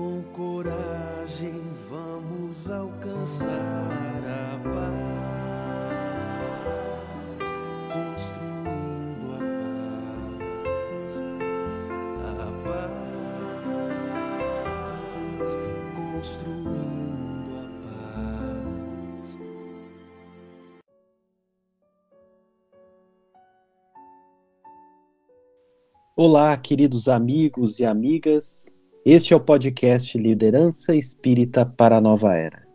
Com coragem vamos alcançar a paz, construindo a paz, a paz, construindo a paz. Olá, queridos amigos e amigas. Este é o podcast Liderança Espírita para a Nova Era.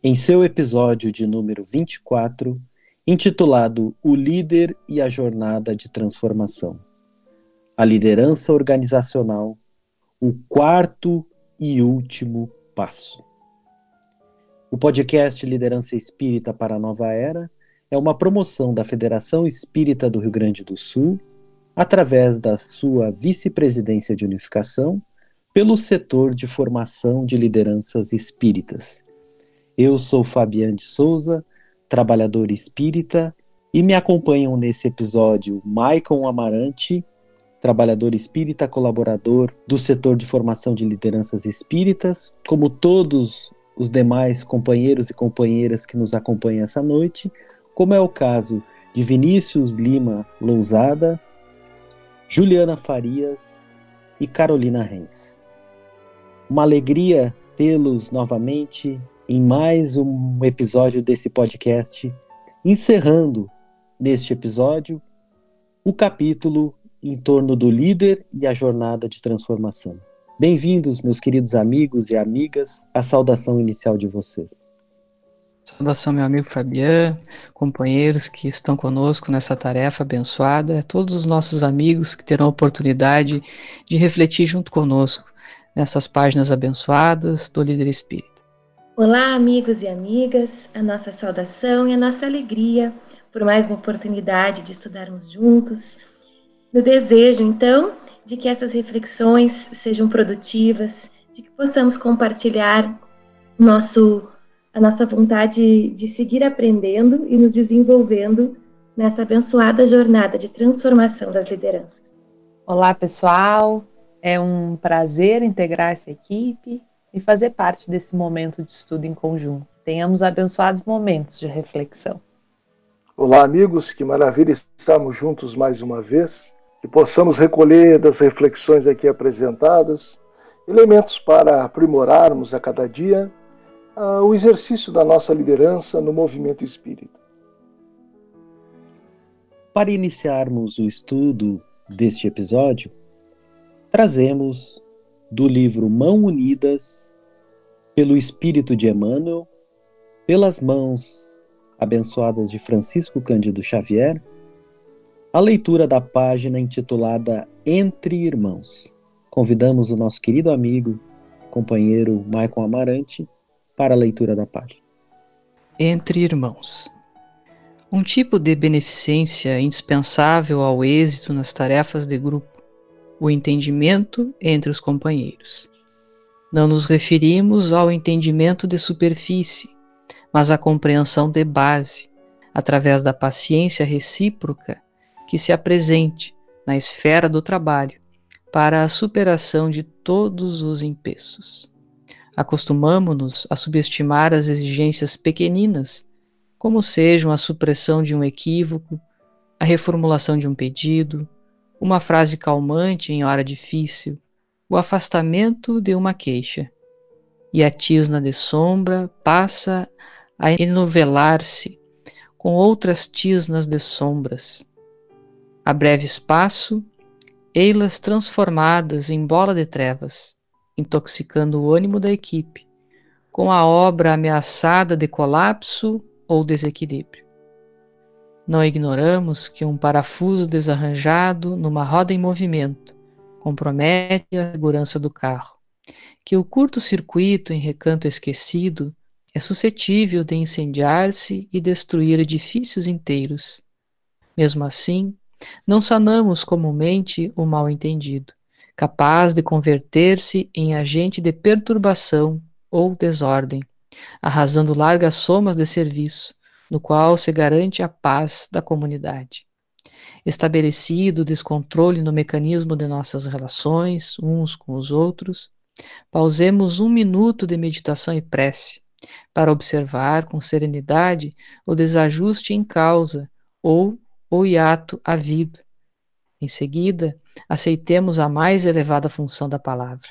Em seu episódio de número 24, intitulado O Líder e a Jornada de Transformação. A liderança organizacional, o quarto e último passo. O podcast Liderança Espírita para a Nova Era é uma promoção da Federação Espírita do Rio Grande do Sul, através da sua vice-presidência de unificação pelo setor de formação de lideranças espíritas. Eu sou Fabiano de Souza, trabalhador espírita, e me acompanham nesse episódio Maicon Amarante, trabalhador espírita colaborador do setor de formação de lideranças espíritas, como todos os demais companheiros e companheiras que nos acompanham essa noite, como é o caso de Vinícius Lima Lousada, Juliana Farias e Carolina Reis. Uma alegria tê-los novamente em mais um episódio desse podcast, encerrando neste episódio o capítulo em torno do líder e a jornada de transformação. Bem-vindos, meus queridos amigos e amigas, à saudação inicial de vocês. Saudação, meu amigo Fabian, companheiros que estão conosco nessa tarefa abençoada, todos os nossos amigos que terão a oportunidade de refletir junto conosco nessas páginas abençoadas do Líder Espírita. Olá, amigos e amigas, a nossa saudação e a nossa alegria por mais uma oportunidade de estudarmos juntos. No desejo, então, de que essas reflexões sejam produtivas, de que possamos compartilhar nosso, a nossa vontade de seguir aprendendo e nos desenvolvendo nessa abençoada jornada de transformação das lideranças. Olá, pessoal. É um prazer integrar essa equipe e fazer parte desse momento de estudo em conjunto. Tenhamos abençoados momentos de reflexão. Olá, amigos, que maravilha estarmos juntos mais uma vez, que possamos recolher das reflexões aqui apresentadas elementos para aprimorarmos a cada dia uh, o exercício da nossa liderança no movimento espírita. Para iniciarmos o estudo deste episódio, trazemos do livro Mão Unidas, pelo Espírito de Emmanuel, pelas mãos abençoadas de Francisco Cândido Xavier, a leitura da página intitulada Entre Irmãos. Convidamos o nosso querido amigo, companheiro Maicon Amarante, para a leitura da página. Entre Irmãos. Um tipo de beneficência indispensável ao êxito nas tarefas de grupo o entendimento entre os companheiros. Não nos referimos ao entendimento de superfície, mas à compreensão de base, através da paciência recíproca que se apresente na esfera do trabalho para a superação de todos os empeços. Acostumamo-nos a subestimar as exigências pequeninas, como sejam a supressão de um equívoco, a reformulação de um pedido, uma frase calmante em hora difícil, o afastamento de uma queixa. E a tisna de sombra passa a enovelar-se com outras tisnas de sombras. A breve espaço, ei-las transformadas em bola de trevas, intoxicando o ânimo da equipe, com a obra ameaçada de colapso ou desequilíbrio. Não ignoramos que um parafuso desarranjado numa roda em movimento compromete a segurança do carro, que o curto-circuito em recanto esquecido é suscetível de incendiar-se e destruir edifícios inteiros. Mesmo assim, não sanamos comumente o mal-entendido, capaz de converter-se em agente de perturbação ou desordem, arrasando largas somas de serviço, no qual se garante a paz da comunidade. Estabelecido o descontrole no mecanismo de nossas relações uns com os outros, Pausemos um minuto de meditação e prece para observar com serenidade o desajuste em causa ou o hiato havido. Em seguida, aceitemos a mais elevada função da palavra,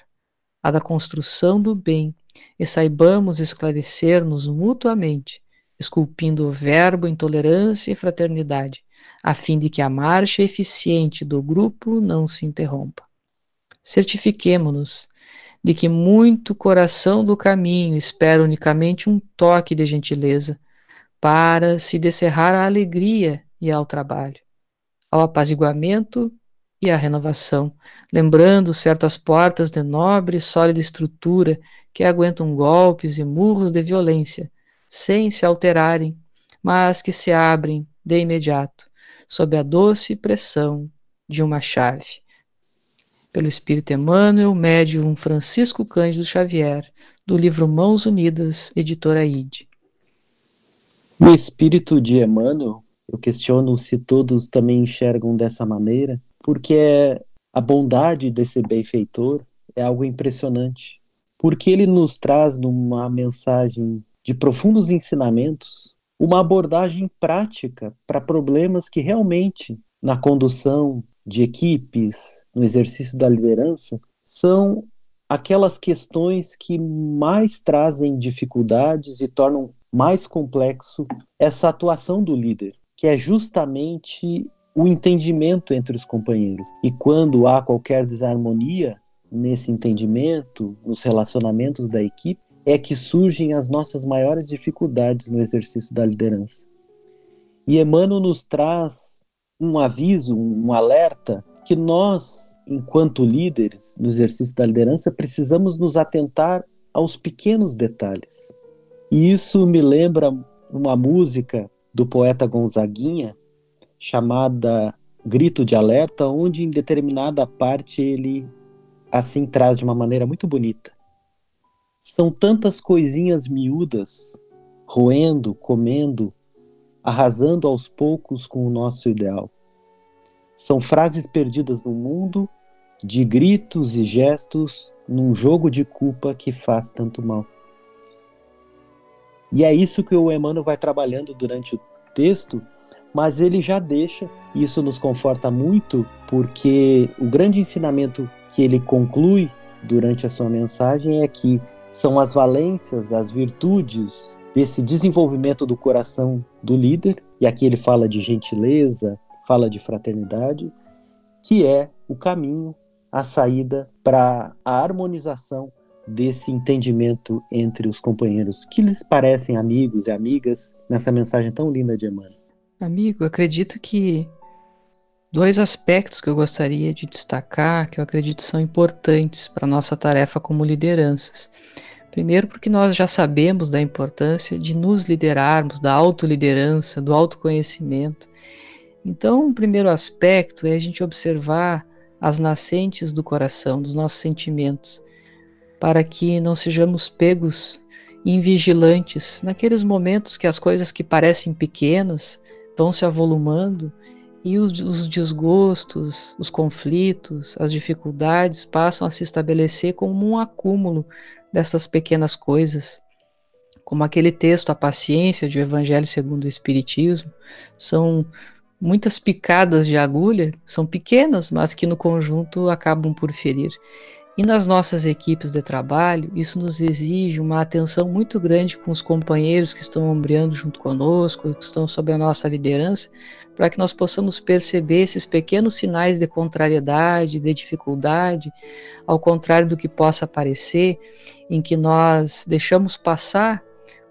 a da construção do bem, e saibamos esclarecer-nos mutuamente, esculpindo o verbo em tolerância e fraternidade, a fim de que a marcha eficiente do grupo não se interrompa. Certifiquemo-nos de que muito coração do caminho espera unicamente um toque de gentileza para se descerrar à alegria e ao trabalho, ao apaziguamento e à renovação, lembrando certas portas de nobre e sólida estrutura que aguentam golpes e murros de violência, sem se alterarem, mas que se abrem de imediato, sob a doce pressão de uma chave. Pelo Espírito Emmanuel, médium Francisco Cândido Xavier, do livro Mãos Unidas, editora ID. O espírito de Emmanuel, eu questiono se todos também enxergam dessa maneira, porque é a bondade desse benfeitor é algo impressionante, porque ele nos traz numa mensagem de profundos ensinamentos uma abordagem prática para problemas que realmente, na condução de equipes, no exercício da liderança, são aquelas questões que mais trazem dificuldades e tornam mais complexo essa atuação do líder, que é justamente o entendimento entre os companheiros. E quando há qualquer desarmonia nesse entendimento, nos relacionamentos da equipe, é que surgem as nossas maiores dificuldades no exercício da liderança. E Emmanuel nos traz um aviso, um alerta que nós, enquanto líderes no exercício da liderança, precisamos nos atentar aos pequenos detalhes. E isso me lembra uma música do poeta Gonzaguinha chamada Grito de Alerta, onde em determinada parte ele assim traz de uma maneira muito bonita. São tantas coisinhas miúdas, roendo, comendo, arrasando aos poucos com o nosso ideal. São frases perdidas no mundo, de gritos e gestos, num jogo de culpa que faz tanto mal. E é isso que o Emmanuel vai trabalhando durante o texto, mas ele já deixa, e isso nos conforta muito, porque o grande ensinamento que ele conclui durante a sua mensagem é que são as valências, as virtudes desse desenvolvimento do coração do líder, e aqui ele fala de gentileza, fala de fraternidade, que é o caminho, a saída para a harmonização desse entendimento entre os companheiros. Que lhes parecem amigos e amigas nessa mensagem tão linda de Emmanuel? Amigo, acredito que dois aspectos que eu gostaria de destacar, que eu acredito são importantes para a nossa tarefa como lideranças. Primeiro, porque nós já sabemos da importância de nos liderarmos, da autoliderança, do autoconhecimento. Então, o primeiro aspecto é a gente observar as nascentes do coração, dos nossos sentimentos, para que não sejamos pegos invigilantes naqueles momentos que as coisas que parecem pequenas vão se avolumando e os, os, desgostos, os conflitos, as dificuldades passam a se estabelecer como um acúmulo dessas pequenas coisas. Como aquele texto, A Paciência, de O Evangelho segundo o Espiritismo, são muitas picadas de agulha, são pequenas, mas que no conjunto acabam por ferir. E nas nossas equipes de trabalho, isso nos exige uma atenção muito grande com os companheiros que estão ombreando junto conosco, que estão sob a nossa liderança, para que nós possamos perceber esses pequenos sinais de contrariedade, de dificuldade, ao contrário do que possa parecer, em que nós deixamos passar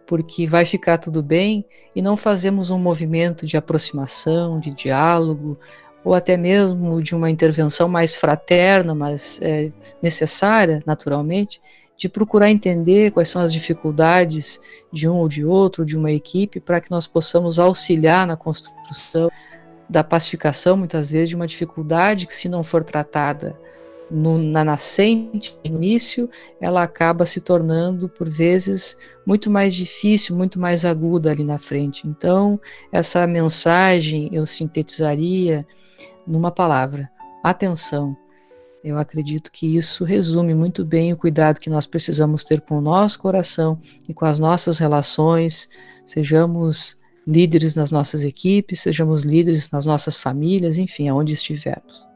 porque vai ficar tudo bem e não fazemos um movimento de aproximação, de diálogo, ou até mesmo de uma intervenção mais fraterna, mas é, necessária, naturalmente, de procurar entender quais são as dificuldades de um ou de outro, de uma equipe, para que nós possamos auxiliar na construção da pacificação, muitas vezes, de uma dificuldade que, se não for tratada no, na nascente, início, ela acaba se tornando, por vezes, muito mais difícil, muito mais aguda ali na frente. Então, essa mensagem eu sintetizaria numa palavra: atenção. Eu acredito que isso resume muito bem o cuidado que nós precisamos ter com o nosso coração e com as nossas relações, sejamos líderes nas nossas equipes, sejamos líderes nas nossas famílias, enfim, aonde estivermos.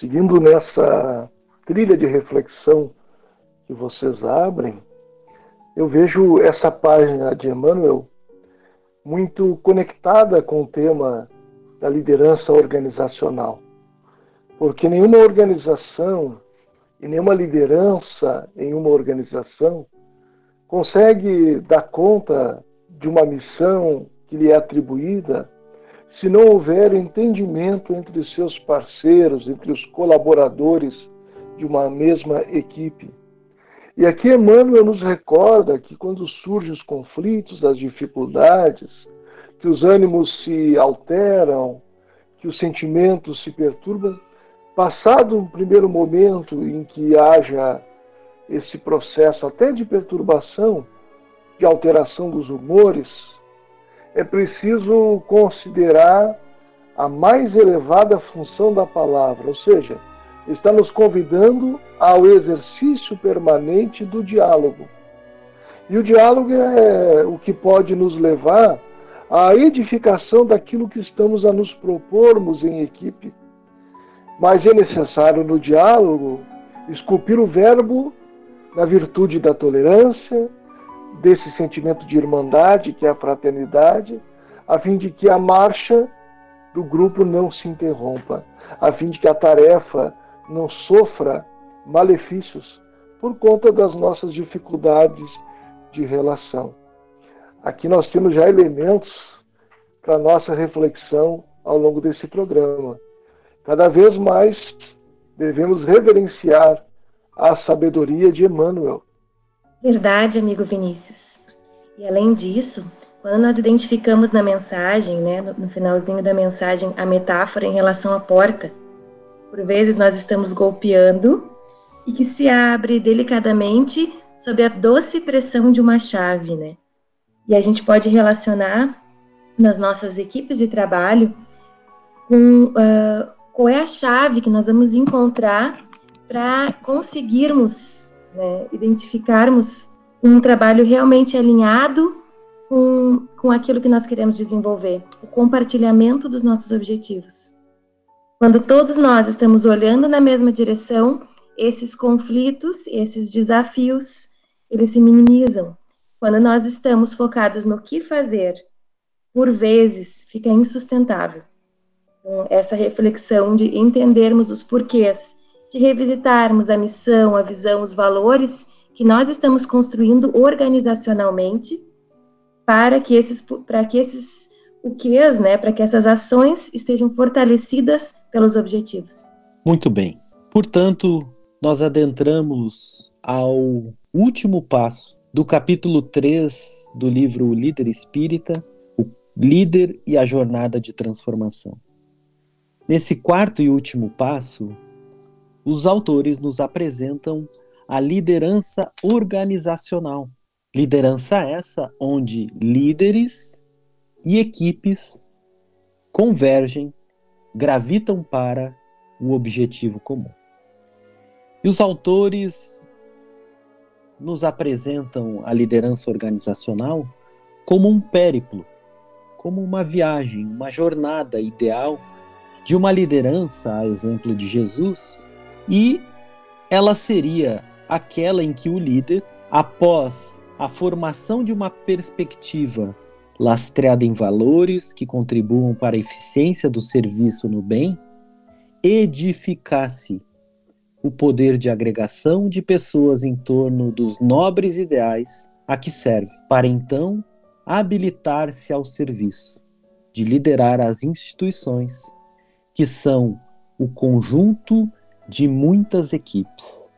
Seguindo nessa trilha de reflexão que vocês abrem, eu vejo essa página de Emmanuel muito conectada com o tema da liderança organizacional. Porque nenhuma organização e nenhuma liderança em uma organização consegue dar conta de uma missão que lhe é atribuída se não houver entendimento entre seus parceiros, entre os colaboradores de uma mesma equipe. E aqui Emmanuel nos recorda que quando surgem os conflitos, as dificuldades, que os ânimos se alteram, que os sentimentos se perturbam, passado um primeiro momento em que haja esse processo até de perturbação, de alteração dos humores, é preciso considerar a mais elevada função da palavra, ou seja, está nos convidando ao exercício permanente do diálogo. E o diálogo é o que pode nos levar à edificação daquilo que estamos a nos propormos em equipe. Mas é necessário no diálogo esculpir o verbo na virtude da tolerância, desse sentimento de irmandade, que é a fraternidade, a fim de que a marcha do grupo não se interrompa, a fim de que a tarefa não sofra malefícios por conta das nossas dificuldades de relação. Aqui nós temos já elementos para nossa reflexão ao longo desse programa. Cada vez mais devemos reverenciar a sabedoria de Emmanuel. Verdade, amigo Vinícius. E além disso, quando nós identificamos na mensagem, né, no finalzinho da mensagem, a metáfora em relação à porta, por vezes nós estamos golpeando e que se abre delicadamente sob a doce pressão de uma chave, né? E a gente pode relacionar nas nossas equipes de trabalho com uh, qual é a chave que nós vamos encontrar para conseguirmos né, identificarmos um trabalho realmente alinhado com, com aquilo que nós queremos desenvolver, o compartilhamento dos nossos objetivos. Quando todos nós estamos olhando na mesma direção, esses conflitos, esses desafios, eles se minimizam. Quando nós estamos focados no que fazer, por vezes fica insustentável. Essa reflexão de entendermos os porquês, de revisitarmos a missão, a visão, os valores que nós estamos construindo organizacionalmente para que esses, para que esses o que né, para que essas ações estejam fortalecidas pelos objetivos. Muito bem. Portanto, nós adentramos ao último passo do capítulo 3 do livro Líder Espírita, o líder e a jornada de transformação. Nesse quarto e último passo, os autores nos apresentam a liderança organizacional. Liderança essa onde líderes e equipes convergem, gravitam para o objetivo comum. E os autores nos apresentam a liderança organizacional como um périplo, como uma viagem, uma jornada ideal de uma liderança, a exemplo de Jesus, e ela seria aquela em que o líder, após a formação de uma perspectiva lastreada em valores que contribuam para a eficiência do serviço no bem, edificasse o poder de agregação de pessoas em torno dos nobres ideais a que serve, para então habilitar-se ao serviço de liderar as instituições, que são o conjunto de muitas equipes.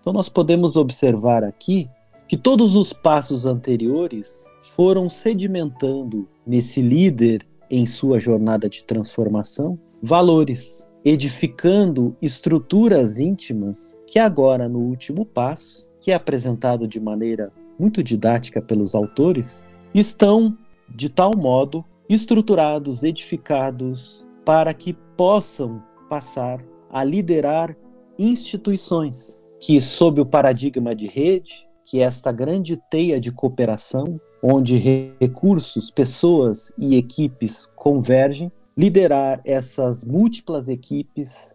Então, nós podemos observar aqui que todos os passos anteriores foram sedimentando nesse líder em sua jornada de transformação valores, edificando estruturas íntimas que agora no último passo, que é apresentado de maneira muito didática pelos autores, estão de tal modo estruturados, edificados para que possam passar a liderar instituições que, sob o paradigma de rede, que é esta grande teia de cooperação, onde recursos, pessoas e equipes convergem, liderar essas múltiplas equipes,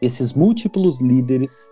esses múltiplos líderes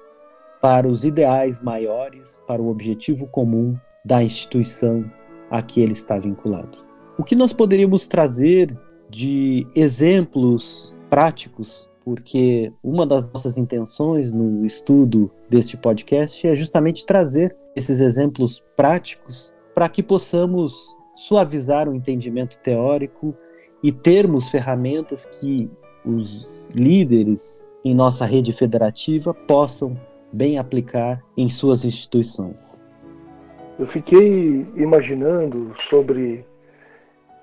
para os ideais maiores, para o objetivo comum da instituição a que ele está vinculado. O que nós poderíamos trazer de exemplos práticos, porque uma das nossas intenções no estudo deste podcast é justamente trazer esses exemplos práticos para que possamos suavizar o entendimento teórico e termos ferramentas que os líderes em nossa rede federativa possam bem aplicar em suas instituições. Eu fiquei imaginando sobre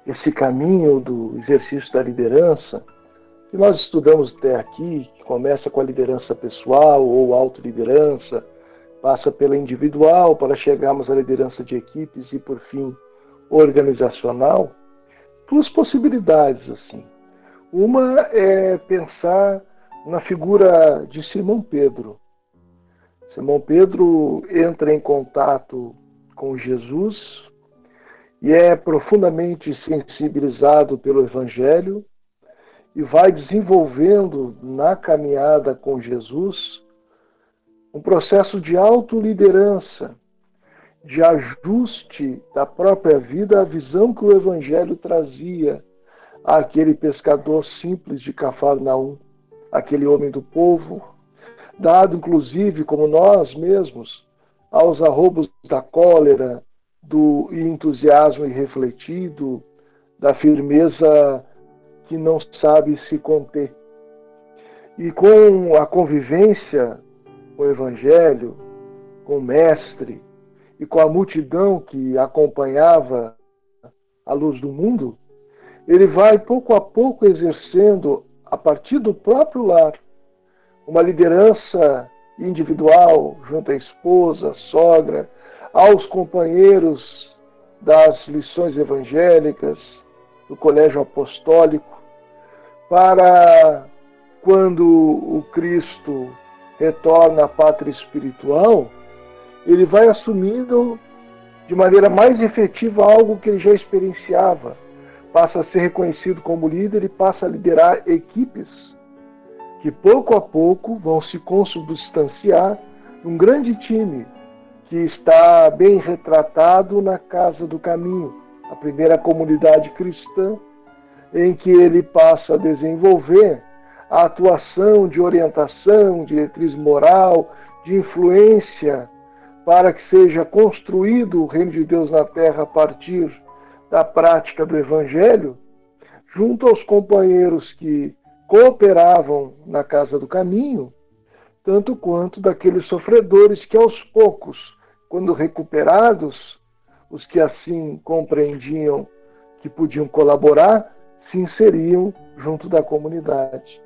esse caminho do exercício da liderança que nós estudamos até aqui, que começa com a liderança pessoal ou autoliderança, passa pela individual para chegarmos à liderança de equipes e, por fim, organizacional. Duas possibilidades assim. Uma é pensar na figura de Simão Pedro. Simão Pedro entra em contato com Jesus e é profundamente sensibilizado pelo Evangelho e vai desenvolvendo na caminhada com Jesus um processo de autoliderança, de ajuste da própria vida à visão que o Evangelho trazia àquele pescador simples de Cafarnaum, aquele homem do povo, dado inclusive como nós mesmos aos arrobos da cólera, do entusiasmo irrefletido, da firmeza que não sabe se conter. E com a convivência com o Evangelho, com o Mestre e com a multidão que acompanhava a luz do mundo, ele vai pouco a pouco exercendo, a partir do próprio lar, uma liderança individual, junto à esposa, sogra, aos companheiros das lições evangélicas, do colégio apostólico, para quando o Cristo retorna à pátria espiritual, ele vai assumindo de maneira mais efetiva algo que ele já experienciava. Passa a ser reconhecido como líder e passa a liderar equipes que pouco a pouco vão se consubstanciar num grande time que está bem retratado na Casa do Caminho, a primeira comunidade cristã em que ele passa a desenvolver a atuação de orientação, diretriz moral, de influência, para que seja construído o reino de Deus na terra a partir da prática do Evangelho, junto aos companheiros que cooperavam na casa do caminho, tanto quanto daqueles sofredores que aos poucos, quando recuperados, os que assim compreendiam que podiam colaborar, se inseriam junto da comunidade.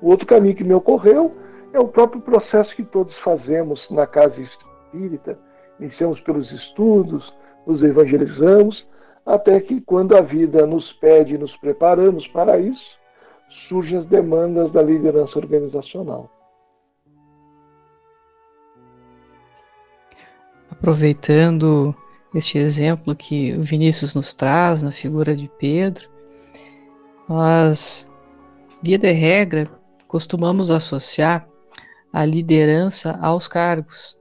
O outro caminho que me ocorreu é o próprio processo que todos fazemos na casa espírita. Iniciamos pelos estudos, nos evangelizamos, até que, quando a vida nos pede e nos preparamos para isso, surgem as demandas da liderança organizacional. Aproveitando este exemplo que o Vinícius nos traz na figura de Pedro, nós, via de regra, costumamos associar a liderança aos cargos.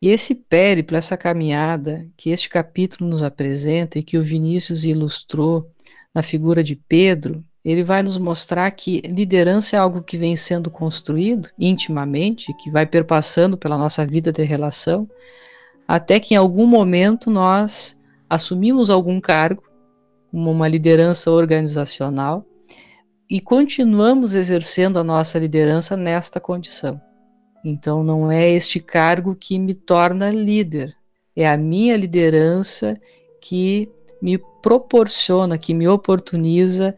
E esse périplo, essa caminhada que este capítulo nos apresenta e que o Vinícius ilustrou na figura de Pedro, ele vai nos mostrar que liderança é algo que vem sendo construído intimamente, que vai perpassando pela nossa vida de relação, até que em algum momento nós assumimos algum cargo, uma liderança organizacional, e continuamos exercendo a nossa liderança nesta condição. Então não é este cargo que me torna líder, é a minha liderança que me proporciona, que me oportuniza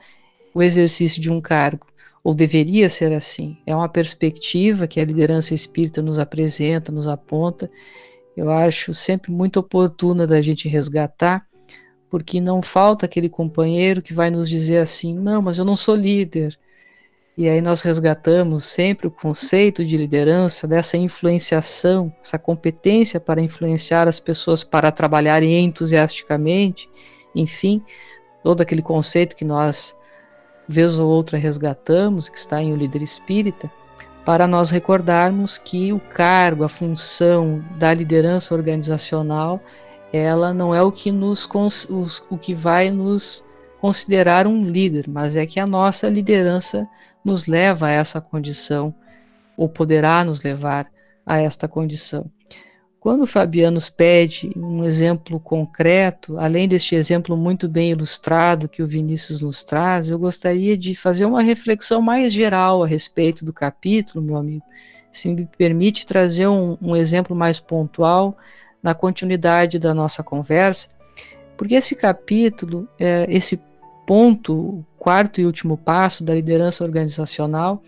o exercício de um cargo, ou deveria ser assim. É uma perspectiva que a liderança espírita nos apresenta, nos aponta. Eu acho sempre muito oportuna da gente resgatar, porque não falta aquele companheiro que vai nos dizer assim: não, mas eu não sou líder. E aí nós resgatamos sempre o conceito de liderança, dessa influenciação, essa competência para influenciar as pessoas para trabalharem entusiasticamente, enfim, todo aquele conceito que nós vez ou outra resgatamos, que está em O Líder Espírita, para nós recordarmos que o cargo, a função da liderança organizacional, ela não é o que nos o que vai nos considerar um líder, mas é que a nossa liderança nos leva a essa condição ou poderá nos levar a esta condição. Quando Fabiano nos pede um exemplo concreto, além deste exemplo muito bem ilustrado que o Vinícius nos traz, eu gostaria de fazer uma reflexão mais geral a respeito do capítulo, meu amigo. Se me permite trazer um, um exemplo mais pontual na continuidade da nossa conversa, porque esse capítulo, é, esse ponto, o quarto e último passo da liderança organizacional,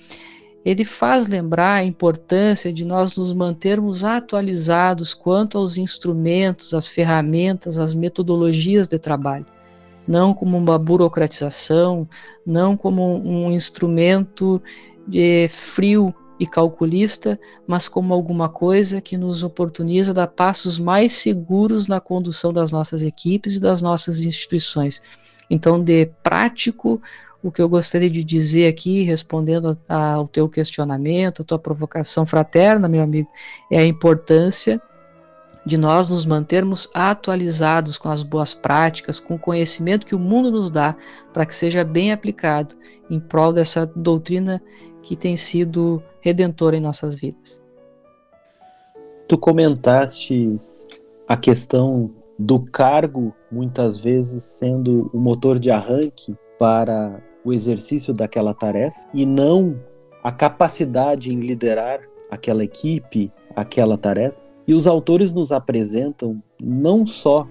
ele faz lembrar a importância de nós nos mantermos atualizados quanto aos instrumentos, às ferramentas, às metodologias de trabalho. Não como uma burocratização, não como um instrumento de frio e calculista, mas como alguma coisa que nos oportuniza dar passos mais seguros na condução das nossas equipes e das nossas instituições. Então, de prático, o que eu gostaria de dizer aqui, respondendo ao teu questionamento, a tua provocação fraterna, meu amigo, é a importância de nós nos mantermos atualizados com as boas práticas, com o conhecimento que o mundo nos dá, para que seja bem aplicado em prol dessa doutrina que tem sido redentora em nossas vidas. Tu comentaste a questão do cargo, muitas vezes sendo o motor de arranque para o exercício daquela tarefa e não a capacidade em liderar aquela equipe, aquela tarefa. E os autores nos apresentam não só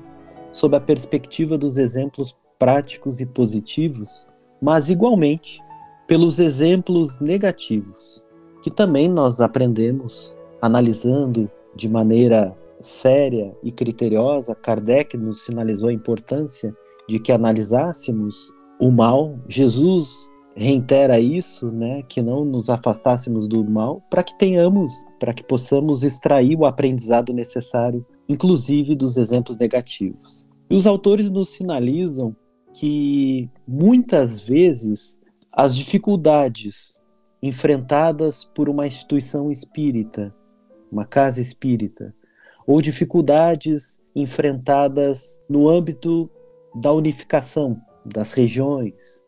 sob a perspectiva dos exemplos práticos e positivos, mas igualmente pelos exemplos negativos, que também nós aprendemos analisando de maneira séria e criteriosa. Kardec nos sinalizou a importância de que analisássemos o mal. Jesus reitera isso, né, que não nos afastássemos do mal, para que tenhamos, para que possamos extrair o aprendizado necessário, inclusive dos exemplos negativos. E os autores nos sinalizam que muitas vezes as dificuldades enfrentadas por uma instituição espírita, uma casa espírita, ou dificuldades enfrentadas no âmbito da unificação, das regiões,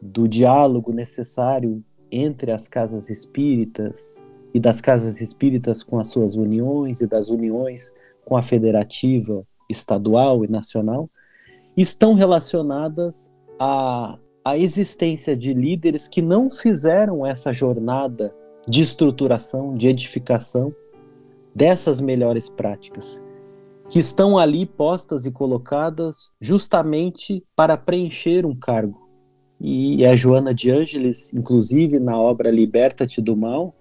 do diálogo necessário entre as casas espíritas e das casas espíritas com as suas uniões e das uniões com a federativa estadual e nacional, estão relacionadas à, à existência de líderes que não fizeram essa jornada de estruturação, de edificação dessas melhores práticas que estão ali postas e colocadas justamente para preencher um cargo. E a Joana de Ângeles, inclusive na obra Liberta-te do Mal,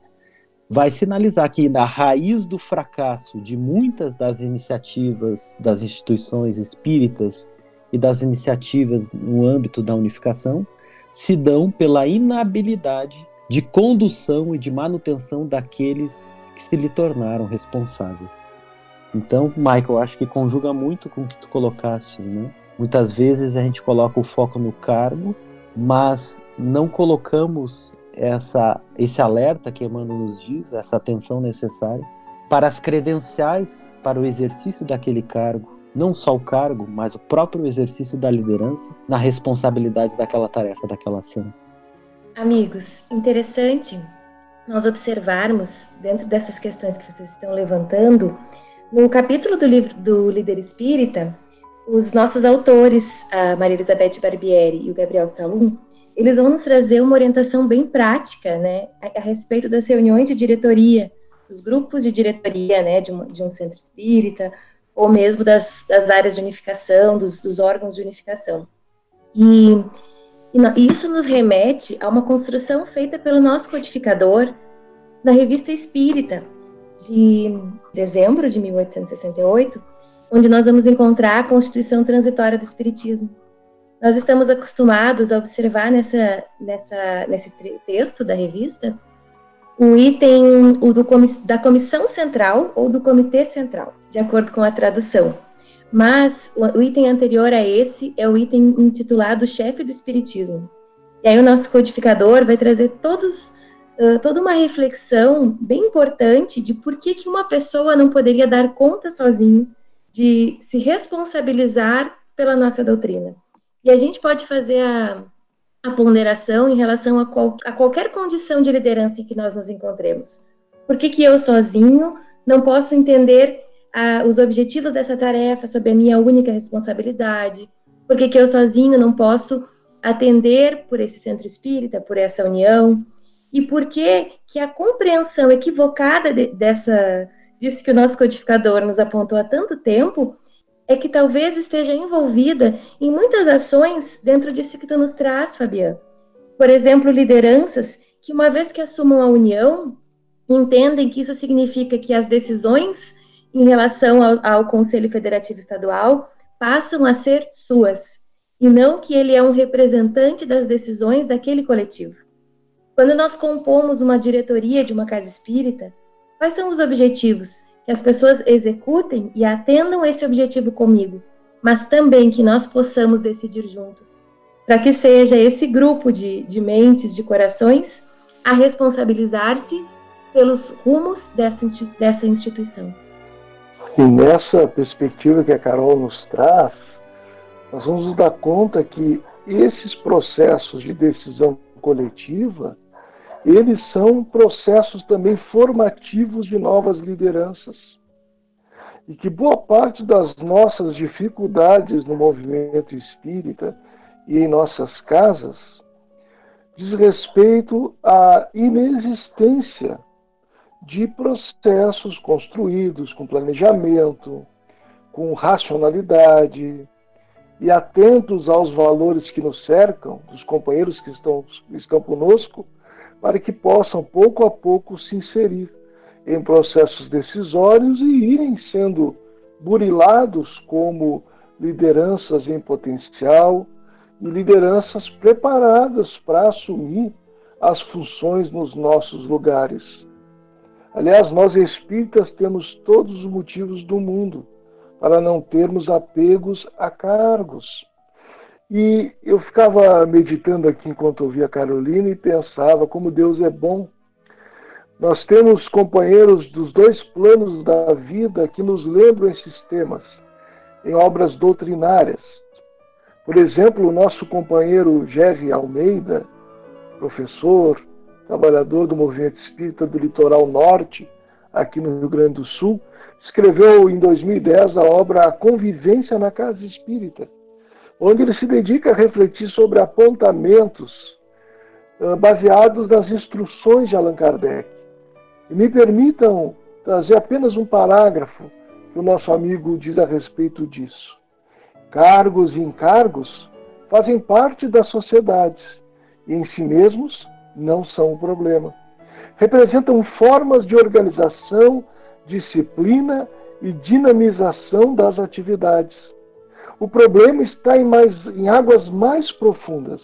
vai sinalizar que na raiz do fracasso de muitas das iniciativas das instituições espíritas e das iniciativas no âmbito da unificação se dão pela inabilidade de condução e de manutenção daqueles que se lhe tornaram responsáveis. Então, Michael, acho que conjuga muito com o que tu colocaste, né? Muitas vezes a gente coloca o foco no cargo, mas não colocamos essa, esse alerta que Emmanuel nos diz, essa atenção necessária para as credenciais para o exercício daquele cargo, não só o cargo, mas o próprio exercício da liderança na responsabilidade daquela tarefa, daquela ação. Amigos, interessante nós observarmos dentro dessas questões que vocês estão levantando no capítulo do livro do Líder Espírita, os nossos autores, a Maria Elizabeth Barbieri e o Gabriel Salum, eles vão nos trazer uma orientação bem prática, né, a, a respeito das reuniões de diretoria, dos grupos de diretoria, né, de um, de um centro espírita, ou mesmo das, das áreas de unificação, dos, dos órgãos de unificação. E, e isso nos remete a uma construção feita pelo nosso codificador na revista Espírita, de dezembro de 1868, onde nós vamos encontrar a Constituição Transitória do Espiritismo. nós estamos acostumados a observar nessa, nessa, nesse texto da revista o item o do, da comissão central ou do comitê central, de acordo com a tradução. Mas o, item anterior a esse é o item intitulado Chefe do Espiritismo. E aí o nosso codificador vai trazer todos, toda uma reflexão bem importante de por que, que uma pessoa não poderia dar conta sozinho de se responsabilizar pela nossa doutrina. E a gente pode fazer a, a ponderação em relação a, qual, a, qualquer condição de liderança em que nós nos encontremos. Por que, que eu sozinho não posso entender os objetivos dessa tarefa sob a minha única responsabilidade? Por que, que eu sozinho não posso atender por esse centro espírita, por essa união? E por que, que a compreensão equivocada de, dessa, disso que o nosso codificador nos apontou há tanto tempo é que talvez esteja envolvida em muitas ações dentro disso que tu nos traz, Fabiano. Por exemplo, lideranças que, uma vez que assumam a união, entendem que isso significa que as decisões em relação ao, ao Conselho Federativo Estadual passam a ser suas, e não que ele é um representante das decisões daquele coletivo. Quando nós compomos uma diretoria de uma casa espírita, quais são os objetivos? que as pessoas executem e atendam esse objetivo comigo, mas também que nós possamos decidir juntos, para que seja esse grupo de, de mentes, de corações, a responsabilizar-se pelos rumos dessa, dessa instituição. E nessa perspectiva que a Carol nos traz, nós vamos nos dar conta que esses processos de decisão coletiva eles são processos também formativos de novas lideranças. E que boa parte das nossas dificuldades no movimento espírita e em nossas casas diz respeito à inexistência de processos construídos com planejamento, com racionalidade e atentos aos valores que nos cercam, dos companheiros que estão, estão conosco, para que possam pouco a pouco se inserir em processos decisórios e irem sendo burilados como lideranças em potencial e lideranças preparadas para assumir as funções nos nossos lugares. Aliás, nós espíritas temos todos os motivos do mundo para não termos apegos a cargos e eu ficava meditando aqui enquanto ouvia a Carolina e pensava como Deus é bom. Nós temos companheiros dos dois planos da vida que nos lembram esses temas em obras doutrinárias. Por exemplo, o nosso companheiro Jerry Almeida, professor, trabalhador do movimento espírita do litoral norte, aqui no Rio Grande do Sul, escreveu em 2010 a obra A Convivência na Casa Espírita onde ele se dedica a refletir sobre apontamentos uh, baseados nas instruções de Allan Kardec. E me permitam trazer apenas um parágrafo que o nosso amigo diz a respeito disso. Cargos e encargos fazem parte das sociedades e em si mesmos não são o problema. Representam formas de organização, disciplina e dinamização das atividades o problema está em, mais, em águas mais profundas,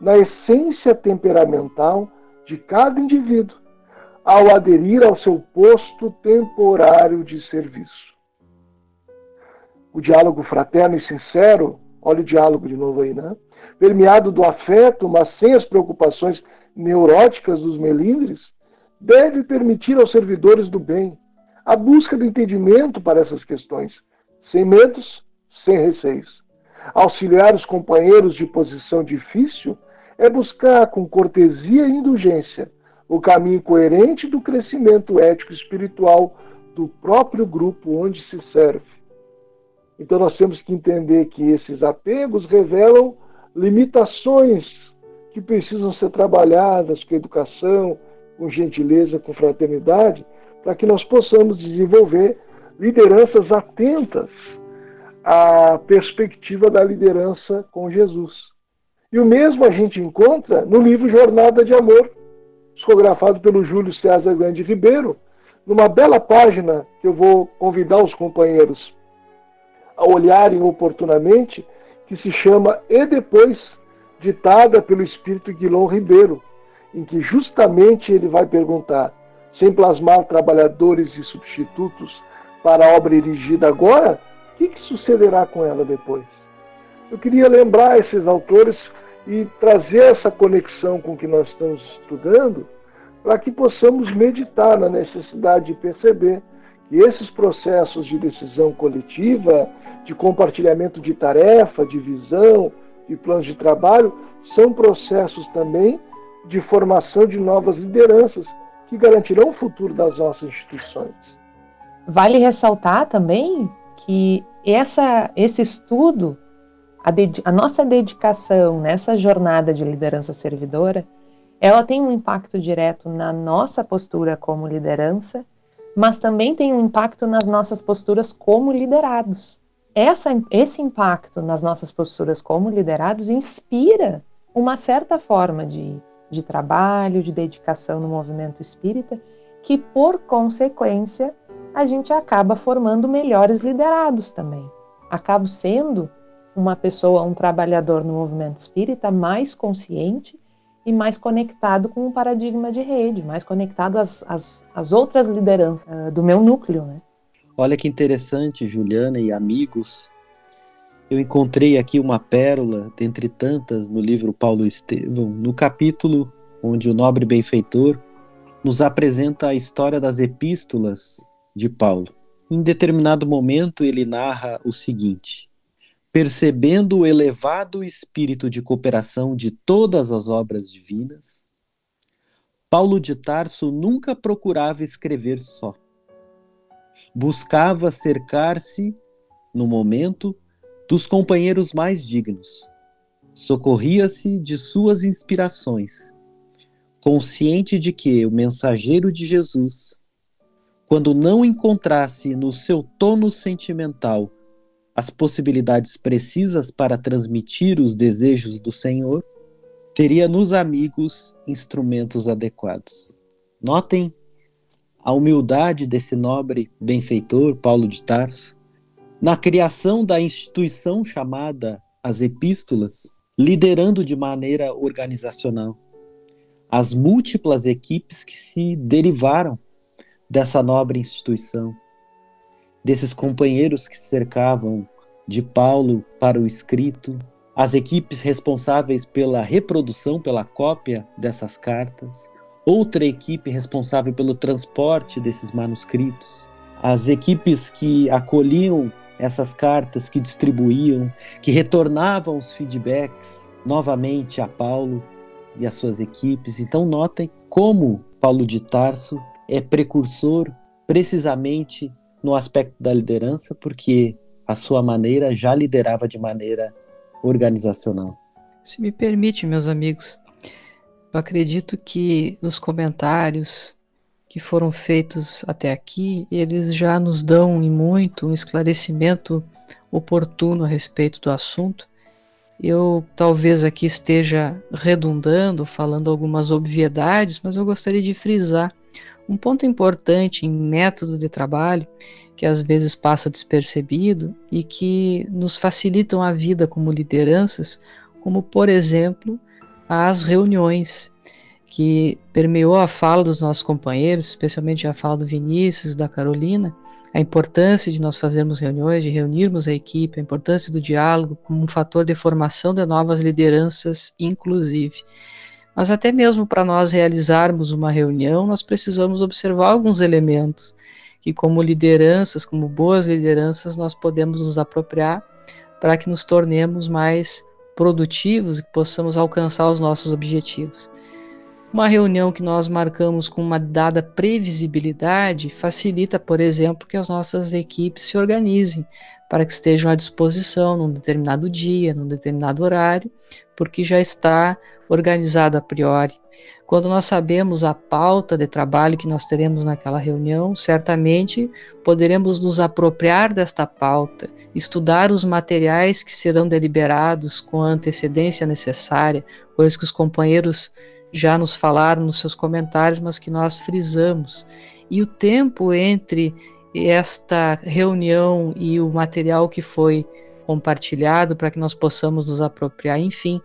na essência temperamental de cada indivíduo, ao aderir ao seu posto temporário de serviço. O diálogo fraterno e sincero, olha o diálogo de novo aí, né? Permeado do afeto, mas sem as preocupações neuróticas dos melindres, deve permitir aos servidores do bem a busca do entendimento para essas questões, sem medos sem receios. Auxiliar os companheiros de posição difícil é buscar, com cortesia e indulgência, o caminho coerente do crescimento ético espiritual do próprio grupo onde se serve. Então nós temos que entender que esses apegos revelam limitações que precisam ser trabalhadas com educação, com gentileza, com fraternidade, para que nós possamos desenvolver lideranças atentas a perspectiva da liderança com Jesus. E o mesmo a gente encontra no livro Jornada de Amor, psicografado pelo Júlio César Grande Ribeiro, numa bela página que eu vou convidar os companheiros a olharem oportunamente, que se chama E Depois, ditada pelo espírito Guilom Ribeiro, em que justamente ele vai perguntar: sem plasmar trabalhadores e substitutos para a obra erigida agora, o que, que sucederá com ela depois? Eu queria lembrar esses autores e trazer essa conexão com o que nós estamos estudando para que possamos meditar na necessidade de perceber que esses processos de decisão coletiva, de compartilhamento de tarefa, de visão, de planos de trabalho, são processos também de formação de novas lideranças que garantirão o futuro das nossas instituições. Vale ressaltar também que essa, esse estudo, a, a nossa dedicação nessa jornada de liderança servidora, ela tem um impacto direto na nossa postura como liderança, mas também tem um impacto nas nossas posturas como liderados. Essa, esse impacto nas nossas posturas como liderados inspira uma certa forma de, de trabalho, de dedicação no movimento espírita, que por consequência a gente acaba formando melhores liderados também. Acabo sendo uma pessoa, um trabalhador no movimento espírita mais consciente e mais conectado com o paradigma de rede, mais conectado às, às, às outras lideranças uh, do meu núcleo. Né? Olha que interessante, Juliana e amigos. Eu encontrei aqui uma pérola, dentre tantas, no livro Paulo Estevão, no capítulo onde o nobre benfeitor nos apresenta a história das epístolas de Paulo. Em determinado momento, ele narra o seguinte: percebendo o elevado espírito de cooperação de todas as obras divinas, Paulo de Tarso nunca procurava escrever só. Buscava cercar-se, no momento, dos companheiros mais dignos. Socorria-se de suas inspirações, consciente de que o mensageiro de Jesus, quando não encontrasse no seu tono sentimental as possibilidades precisas para transmitir os desejos do Senhor, teria nos amigos instrumentos adequados. Notem a humildade desse nobre benfeitor, Paulo de Tarso, na criação da instituição chamada as Epístolas, liderando de maneira organizacional as múltiplas equipes que se derivaram dessa nobre instituição desses companheiros que cercavam de Paulo para o escrito, as equipes responsáveis pela reprodução, pela cópia dessas cartas, outra equipe responsável pelo transporte desses manuscritos, as equipes que acolhiam essas cartas, que distribuíam, que retornavam os feedbacks novamente a Paulo e as suas equipes. Então, notem como Paulo de Tarso é precursor precisamente no aspecto da liderança, porque a sua maneira já liderava de maneira organizacional. Se me permite, meus amigos, eu acredito que os comentários que foram feitos até aqui, eles já nos dão em muito um esclarecimento oportuno a respeito do assunto. Eu talvez aqui esteja redundando, falando algumas obviedades, mas eu gostaria de frisar um ponto importante em método de trabalho, que às vezes passa despercebido e que nos facilitam a vida como lideranças, como por exemplo as reuniões, que permeou a fala dos nossos companheiros, especialmente a fala do Vinícius, da Carolina, a importância de nós fazermos reuniões, de reunirmos a equipe, a importância do diálogo como um fator de formação de novas lideranças, inclusive. Mas até mesmo para nós realizarmos uma reunião, nós precisamos observar alguns elementos que, como lideranças, como boas lideranças, nós podemos nos apropriar para que nos tornemos mais produtivos e que possamos alcançar os nossos objetivos. Uma reunião que nós marcamos com uma dada previsibilidade facilita, por exemplo, que as nossas equipes se organizem para que estejam à disposição num determinado dia, num determinado horário, porque já está organizado a priori. Quando nós sabemos a pauta de trabalho que nós teremos naquela reunião, certamente poderemos nos apropriar desta pauta, estudar os materiais que serão deliberados com a antecedência necessária, coisas que os companheiros já nos falaram nos seus comentários, mas que nós frisamos. E o tempo entre esta reunião e o material que foi compartilhado para que nós possamos nos apropriar, enfim,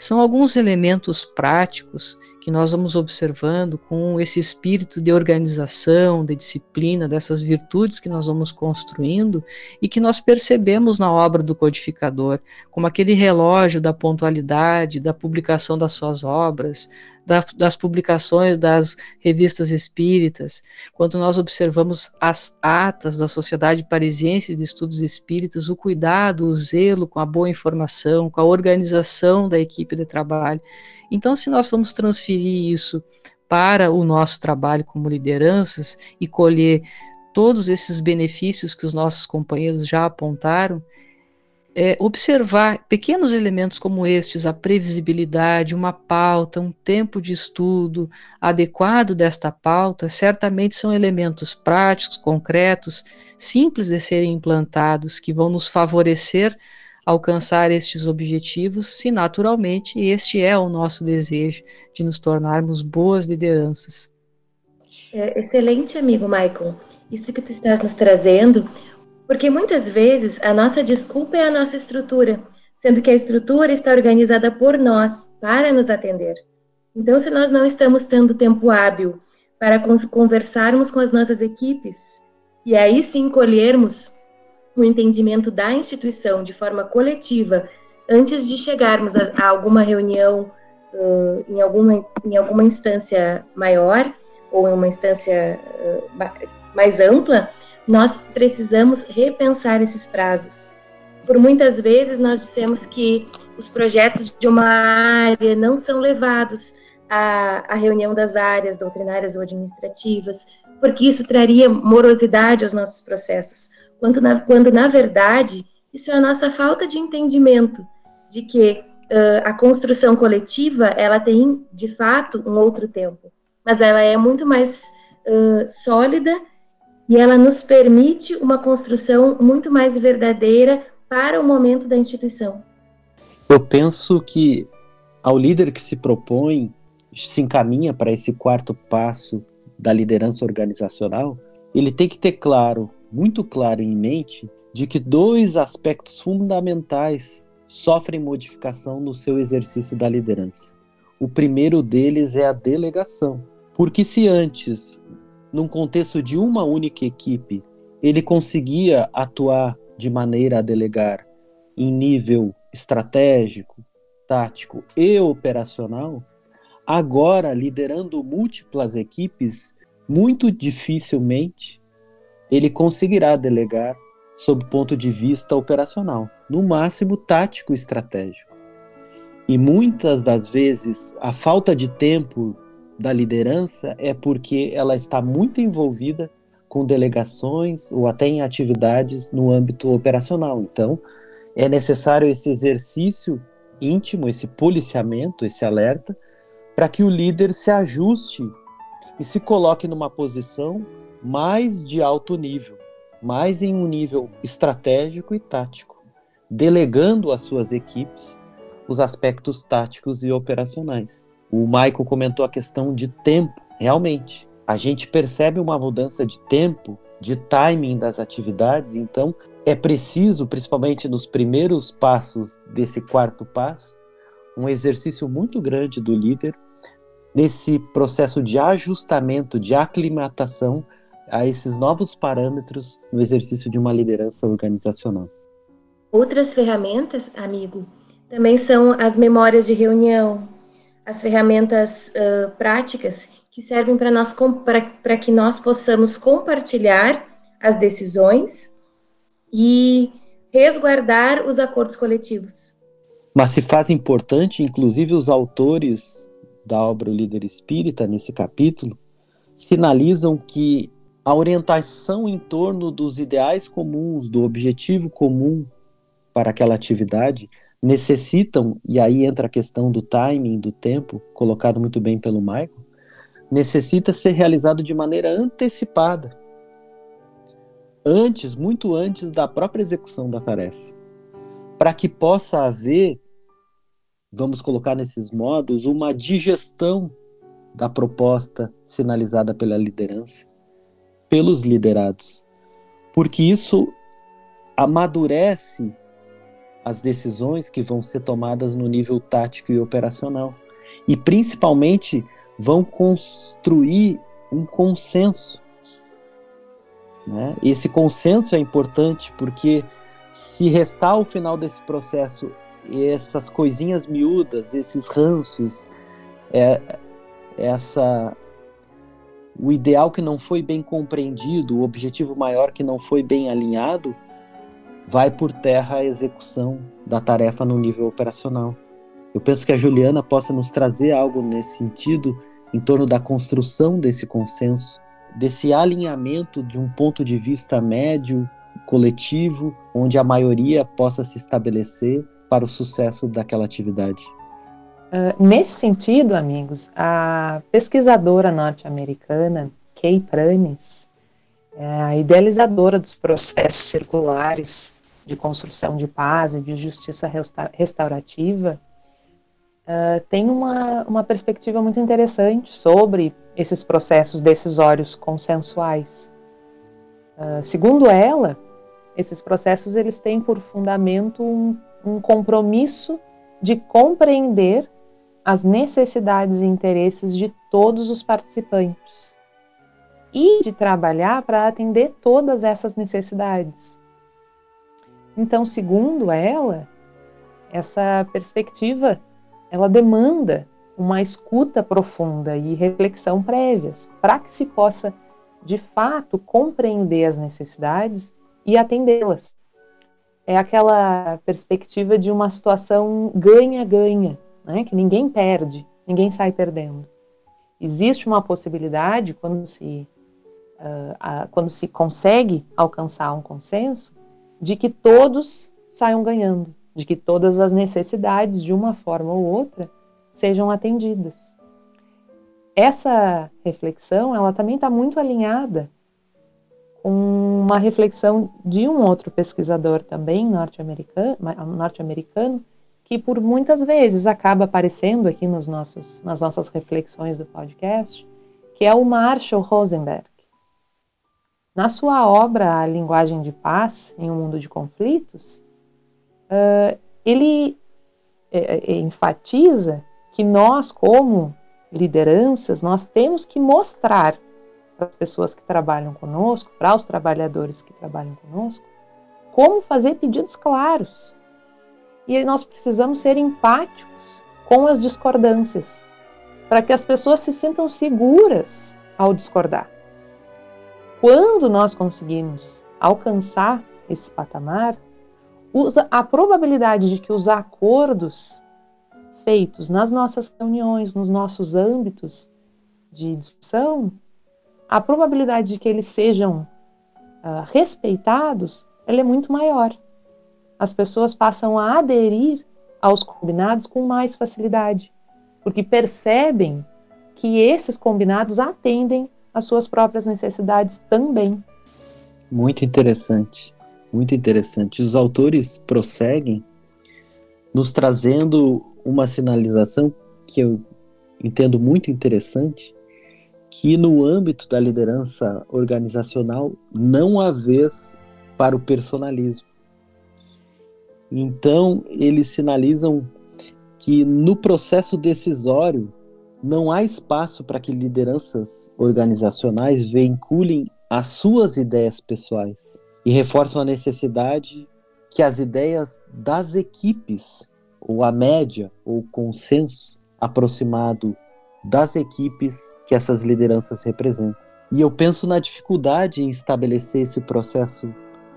são alguns elementos práticos que nós vamos observando com esse espírito de organização, de disciplina, dessas virtudes que nós vamos construindo e que nós percebemos na obra do codificador, como aquele relógio da pontualidade, da publicação das suas obras, da, das publicações das revistas espíritas, quando nós observamos as atas da Sociedade Parisiense de Estudos Espíritas, o cuidado, o zelo com a boa informação, com a organização da equipe de trabalho. Então, se nós vamos transferir isso para o nosso trabalho como lideranças e colher todos esses benefícios que os nossos companheiros já apontaram, é, observar pequenos elementos como estes, a previsibilidade, uma pauta, um tempo de estudo adequado desta pauta, certamente são elementos práticos, concretos, simples de serem implantados, que vão nos favorecer alcançar estes objetivos, se naturalmente este é o nosso desejo de nos tornarmos boas lideranças. É, excelente, amigo Michael. Isso que tu estás nos trazendo porque muitas vezes a nossa desculpa é a nossa estrutura, sendo que a estrutura está organizada por nós para nos atender. Então, se nós não estamos tendo tempo hábil para conversarmos com as nossas equipes e aí sim colhermos o entendimento da instituição de forma coletiva antes de chegarmos a, alguma reunião uh, em, alguma, em alguma instância maior ou em uma instância uh, mais ampla, nós precisamos repensar esses prazos. Por muitas vezes nós dissemos que os projetos de uma área não são levados à, à reunião das áreas doutrinárias ou administrativas, porque isso traria morosidade aos nossos processos, quando na, quando na verdade isso é a nossa falta de entendimento de que uh, a construção coletiva ela tem de fato um outro tempo, mas ela é muito mais uh, sólida e ela nos permite uma construção muito mais verdadeira para o momento da instituição. Eu penso que ao líder que se propõe, se encaminha para esse quarto passo da liderança organizacional, ele tem que ter claro, muito claro em mente, de que dois aspectos fundamentais sofrem modificação no seu exercício da liderança. O primeiro deles é a delegação. Porque se antes num contexto de uma única equipe, ele conseguia atuar de maneira a delegar em nível estratégico, tático e operacional, agora liderando múltiplas equipes, muito dificilmente ele conseguirá delegar sob o ponto de vista operacional, no máximo tático e estratégico. E muitas das vezes a falta de tempo da liderança é porque ela está muito envolvida com delegações ou até em atividades no âmbito operacional. Então, é necessário esse exercício íntimo, esse policiamento, esse alerta, para que o líder se ajuste e se coloque numa posição mais de alto nível, mais em um nível estratégico e tático, delegando às suas equipes os aspectos táticos e operacionais. O Michael comentou a questão de tempo. Realmente, a gente percebe uma mudança de tempo, de timing das atividades, então é preciso, principalmente nos primeiros passos desse quarto passo, um exercício muito grande do líder nesse processo de ajustamento, de aclimatação a esses novos parâmetros no exercício de uma liderança organizacional. Outras ferramentas, amigo, também são as memórias de reunião, as ferramentas uh, práticas que servem para que nós possamos compartilhar as decisões e resguardar os acordos coletivos. Mas se faz importante, inclusive os autores da obra O Líder Espírita, nesse capítulo, sinalizam que a orientação em torno dos ideais comuns, do objetivo comum para aquela atividade, necessitam, e aí entra a questão do timing, do tempo, colocado muito bem pelo Michael, necessita ser realizado de maneira antecipada. Antes, muito antes da própria execução da tarefa. Para que possa haver, vamos colocar nesses modos, uma digestão da proposta sinalizada pela liderança, pelos liderados. Porque isso amadurece as decisões que vão ser tomadas no nível tático e operacional. E principalmente vão construir um consenso. Né? Esse consenso é importante porque se restar ao final desse processo essas coisinhas miúdas, esses ranços, é, essa o ideal que não foi bem compreendido, o objetivo maior que não foi bem alinhado, vai por terra a execução da tarefa no nível operacional. Eu penso que a Juliana possa nos trazer algo nesse sentido, em torno da construção desse consenso, desse alinhamento de um ponto de vista médio, coletivo, onde a maioria possa se estabelecer para o sucesso daquela atividade. Uh, nesse sentido, amigos, a pesquisadora norte-americana Kay Pranes, é a idealizadora dos processos circulares de construção de paz e de justiça restaurativa, uh, tem uma, uma perspectiva muito interessante sobre esses processos decisórios consensuais. Uh, segundo ela, esses processos eles têm por fundamento um, um compromisso de compreender as necessidades e interesses de todos os participantes e de trabalhar para atender todas essas necessidades. Então, segundo ela, essa perspectiva ela demanda uma escuta profunda e reflexão prévias para que se possa de fato compreender as necessidades e atendê-las. É aquela perspectiva de uma situação ganha-ganha, né? que ninguém perde, ninguém sai perdendo. Existe uma possibilidade, quando se, uh, quando se consegue alcançar um consenso, de que todos saiam ganhando, de que todas as necessidades, de uma forma ou outra, sejam atendidas. Essa reflexão, ela também está muito alinhada com uma reflexão de um outro pesquisador também norte-americano, norte-americano que por muitas vezes acaba aparecendo aqui nos nossos, nas nossas reflexões do podcast, que é o Marshall Rosenberg. Na sua obra A Linguagem de Paz em um Mundo de Conflitos, uh, ele é, é, enfatiza que nós, como lideranças, nós temos que mostrar para as pessoas que trabalham conosco, para os trabalhadores que trabalham conosco, como fazer pedidos claros, e nós precisamos ser empáticos com as discordâncias, para que as pessoas se sintam seguras ao discordar. Quando nós conseguimos alcançar esse patamar, a probabilidade de que os acordos feitos nas nossas reuniões, nos nossos âmbitos de discussão, a probabilidade de que eles sejam uh, respeitados, ela é muito maior. As pessoas passam a aderir aos combinados com mais facilidade, porque percebem que esses combinados atendem às suas próprias necessidades também. Muito interessante, muito interessante. Os autores prosseguem nos trazendo uma sinalização que eu entendo muito interessante, que no âmbito da liderança organizacional não há vez para o personalismo. Então, eles sinalizam que no processo decisório não há espaço para que lideranças organizacionais vinculem as suas ideias pessoais e reforçam a necessidade que as ideias das equipes, ou a média, ou consenso aproximado das equipes que essas lideranças representam. E eu penso na dificuldade em estabelecer esse processo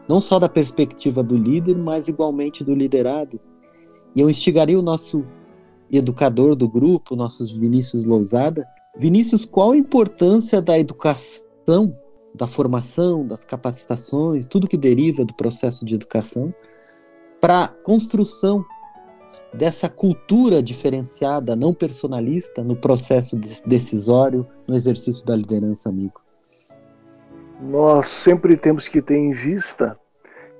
não só da perspectiva do líder, mas igualmente do liderado. E eu instigaria o nosso educador do grupo, nossos Vinícius Lousada. Vinícius, qual a importância da educação, da formação, das capacitações, tudo que deriva do processo de educação, para a construção dessa cultura diferenciada, não personalista, no processo decisório, no exercício da liderança, amigo? nós sempre temos que ter em vista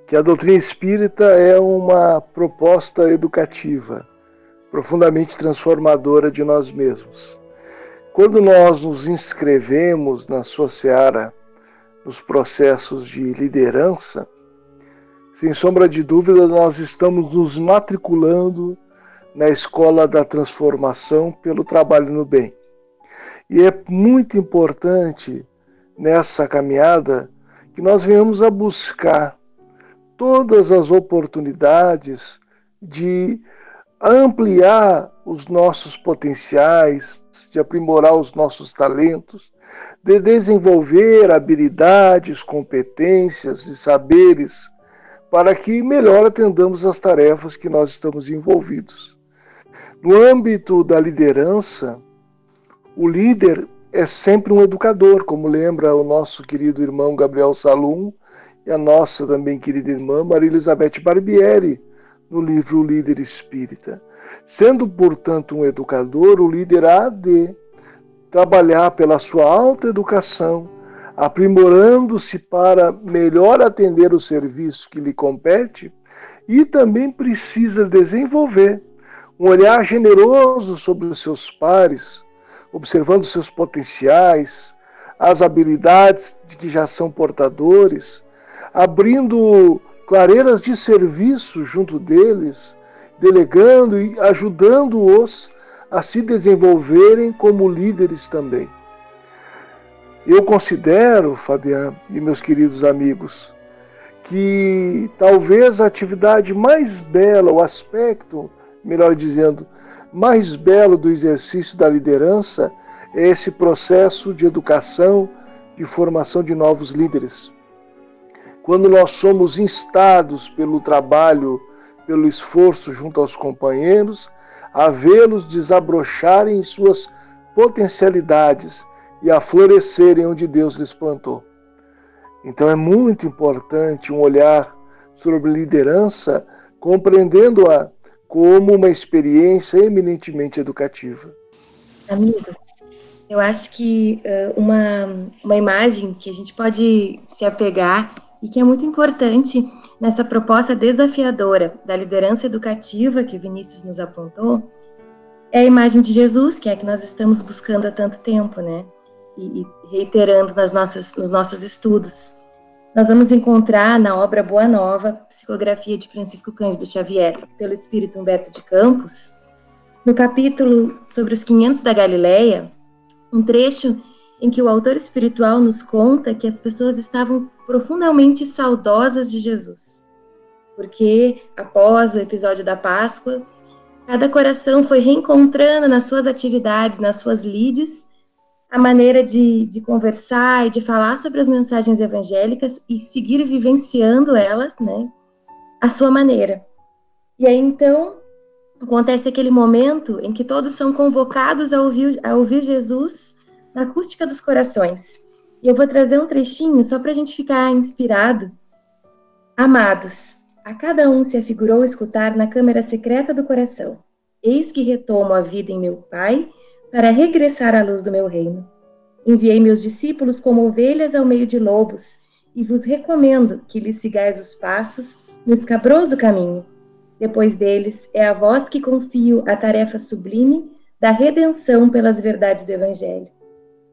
que a doutrina espírita é uma proposta educativa, profundamente transformadora de nós mesmos. Quando nós nos inscrevemos na sua seara, nos processos de liderança, sem sombra de dúvida, nós estamos nos matriculando na escola da transformação pelo trabalho no bem. E é muito importante nessa caminhada que nós venhamos a buscar todas as oportunidades de ampliar os nossos potenciais, de aprimorar os nossos talentos, de desenvolver habilidades, competências e saberes para que melhor atendamos as tarefas que nós estamos envolvidos. No âmbito da liderança, o líder é sempre um educador, como lembra o nosso querido irmão Gabriel Salum e a nossa também querida irmã Maria Elizabeth Barbieri, no livro O Líder Espírita. Sendo, portanto, um educador, o líder há de trabalhar pela sua alta educação, aprimorando-se para melhor atender o serviço que lhe compete e também precisa desenvolver um olhar generoso sobre os seus pares, observando seus potenciais, as habilidades de que já são portadores, abrindo clareiras de serviço junto deles, delegando e ajudando-os a se desenvolverem como líderes também. Eu considero, Fabiano e meus queridos amigos, que talvez a atividade mais bela, o aspecto, melhor dizendo, mais belo do exercício da liderança é esse processo de educação, de formação de novos líderes. Quando nós somos instados pelo trabalho, pelo esforço junto aos companheiros, a vê-los desabrocharem suas potencialidades e a florescerem onde Deus lhes plantou. Então é muito importante um olhar sobre liderança, compreendendo-a como uma experiência eminentemente educativa. Amigos, eu acho que uh, uma, uma imagem que a gente pode se apegar e que é muito importante nessa proposta desafiadora da liderança educativa que Vinícius nos apontou é a imagem de Jesus, que é a que nós estamos buscando há tanto tempo, né? E, e reiterando nas nossas, nos nossos estudos nós vamos encontrar na obra Boa Nova, psicografia de Francisco Cândido Xavier, pelo espírito Humberto de Campos, no capítulo sobre os 500 da Galileia, um trecho em que o autor espiritual nos conta que as pessoas estavam profundamente saudosas de Jesus. Porque, após o episódio da Páscoa, cada coração foi reencontrando nas suas atividades, nas suas lides, a maneira de, de conversar e de falar sobre as mensagens evangélicas e seguir vivenciando elas, né, à sua maneira. E aí então acontece aquele momento em que todos são convocados a ouvir, a ouvir Jesus na acústica dos corações. E eu vou trazer um trechinho só para a gente ficar inspirado. Amados, a cada um se afigurou escutar na câmara secreta do coração. Eis que retomo a vida em meu Pai para regressar à luz do meu reino. Enviei meus discípulos como ovelhas ao meio de lobos, e vos recomendo que lhes sigais os passos no escabroso caminho. Depois deles, é a vós que confio a tarefa sublime da redenção pelas verdades do Evangelho.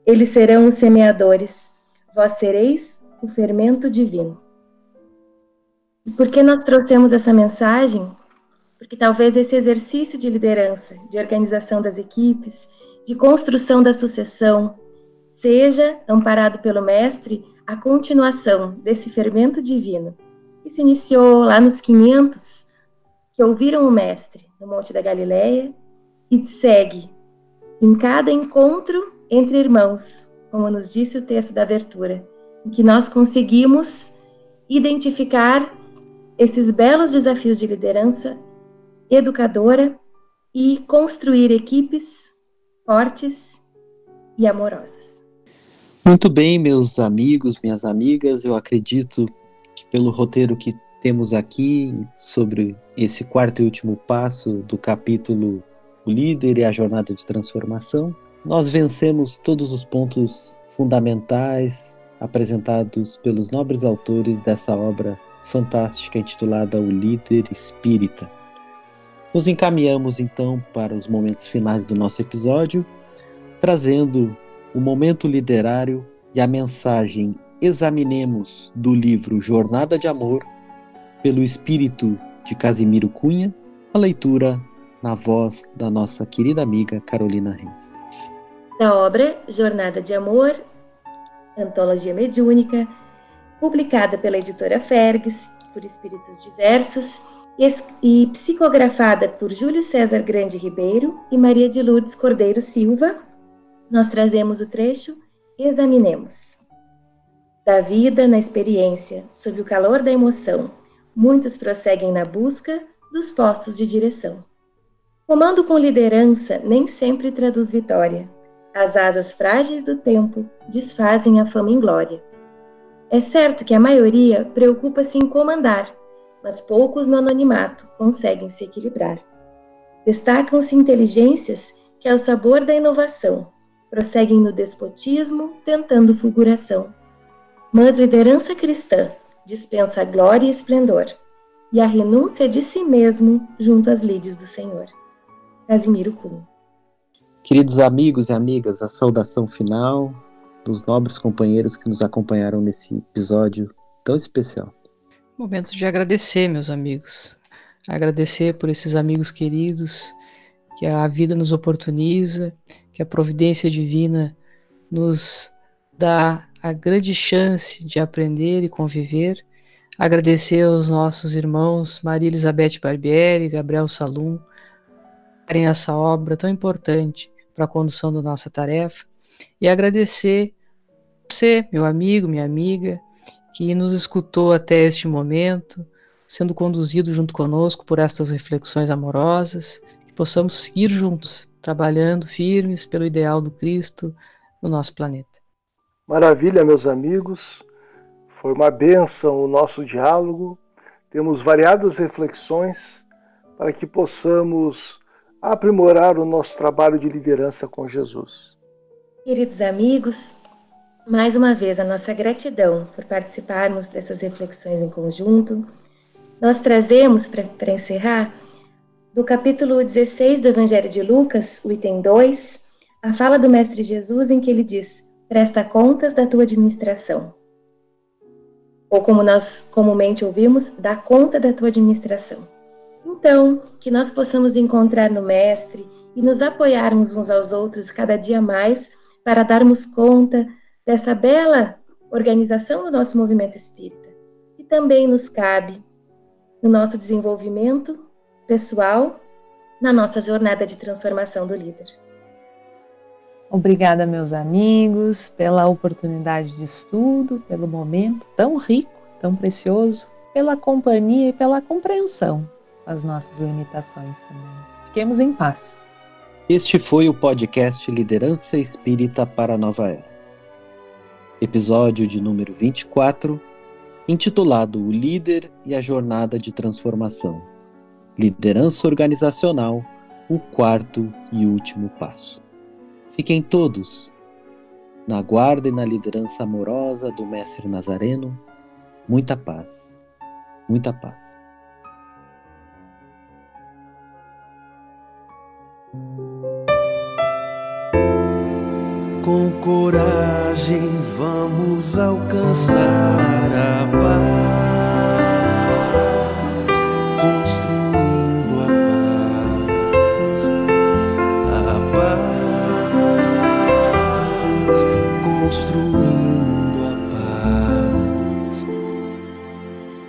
Eles serão os semeadores, vós sereis o fermento divino. E por que nós trouxemos essa mensagem? Porque talvez esse exercício de liderança, de organização das equipes, de construção da sucessão, seja, amparado pelo Mestre, a continuação desse fermento divino, que se iniciou lá nos 500, que ouviram o Mestre no Monte da Galileia e segue em cada encontro entre irmãos, como nos disse o texto da abertura, em que nós conseguimos identificar esses belos desafios de liderança educadora e construir equipes fortes e amorosas. Muito bem, meus amigos, minhas amigas, eu acredito que pelo roteiro que temos aqui sobre esse quarto e último passo do capítulo O Líder e a Jornada de Transformação, nós vencemos todos os pontos fundamentais apresentados pelos nobres autores dessa obra fantástica intitulada O Líder Espírita. Nos encaminhamos então para os momentos finais do nosso episódio, trazendo o momento literário e a mensagem Examinemos do livro Jornada de Amor, pelo espírito de Casimiro Cunha, a leitura na voz da nossa querida amiga Carolina Reis. Da obra Jornada de Amor, Antologia Mediúnica, publicada pela editora Fergs, por espíritos diversos, e psicografada por Júlio César Grande Ribeiro e Maria de Lourdes Cordeiro Silva, nós trazemos o trecho Examinemos. Da vida na experiência, sob o calor da emoção, muitos prosseguem na busca dos postos de direção. Comando com liderança nem sempre traduz vitória. As asas frágeis do tempo desfazem a fama em glória. É certo que a maioria preocupa-se em comandar, mas poucos no anonimato conseguem se equilibrar. Destacam-se inteligências que, ao sabor da inovação, prosseguem no despotismo, tentando fulguração. Mas liderança cristã dispensa glória e esplendor, e a renúncia de si mesmo junto às lides do Senhor. Casimiro Cunha. Queridos amigos e amigas, a saudação final dos nobres companheiros que nos acompanharam nesse episódio tão especial. Momento de agradecer, meus amigos. Agradecer por esses amigos queridos que a vida nos oportuniza, que a providência divina nos dá a grande chance de aprender e conviver. Agradecer aos nossos irmãos Maria Elizabeth Barbieri Gabriel Salum em essa obra tão importante para a condução da nossa tarefa e agradecer você, meu amigo, minha amiga, que nos escutou até este momento, sendo conduzido junto conosco por estas reflexões amorosas, que possamos seguir juntos, trabalhando firmes pelo ideal do Cristo no nosso planeta. Maravilha, meus amigos. Foi uma benção o nosso diálogo. Temos variadas reflexões para que possamos aprimorar o nosso trabalho de liderança com Jesus. Queridos amigos, mais uma vez a nossa gratidão por participarmos dessas reflexões em conjunto. Nós trazemos, para encerrar, do capítulo 16 do Evangelho de Lucas, o item 2, a fala do Mestre Jesus em que ele diz: Presta contas da tua administração. Ou como nós comumente ouvimos, dá conta da tua administração. Então, que nós possamos encontrar no Mestre e nos apoiarmos uns aos outros cada dia mais para darmos conta dessa bela organização do nosso movimento espírita, que também nos cabe no nosso desenvolvimento pessoal, na nossa jornada de transformação do líder. Obrigada, meus amigos, pela oportunidade de estudo, pelo momento tão rico, tão precioso, pela companhia e pela compreensão das nossas limitações também. Fiquemos em paz. Este foi o podcast Liderança Espírita para a Nova Era. Episódio de número 24, intitulado O Líder e a Jornada de Transformação. Liderança Organizacional, o quarto e último passo. Fiquem todos na guarda e na liderança amorosa do Mestre Nazareno. Muita paz, muita paz. Com coragem vamos alcançar a paz, construindo a paz, a paz, construindo.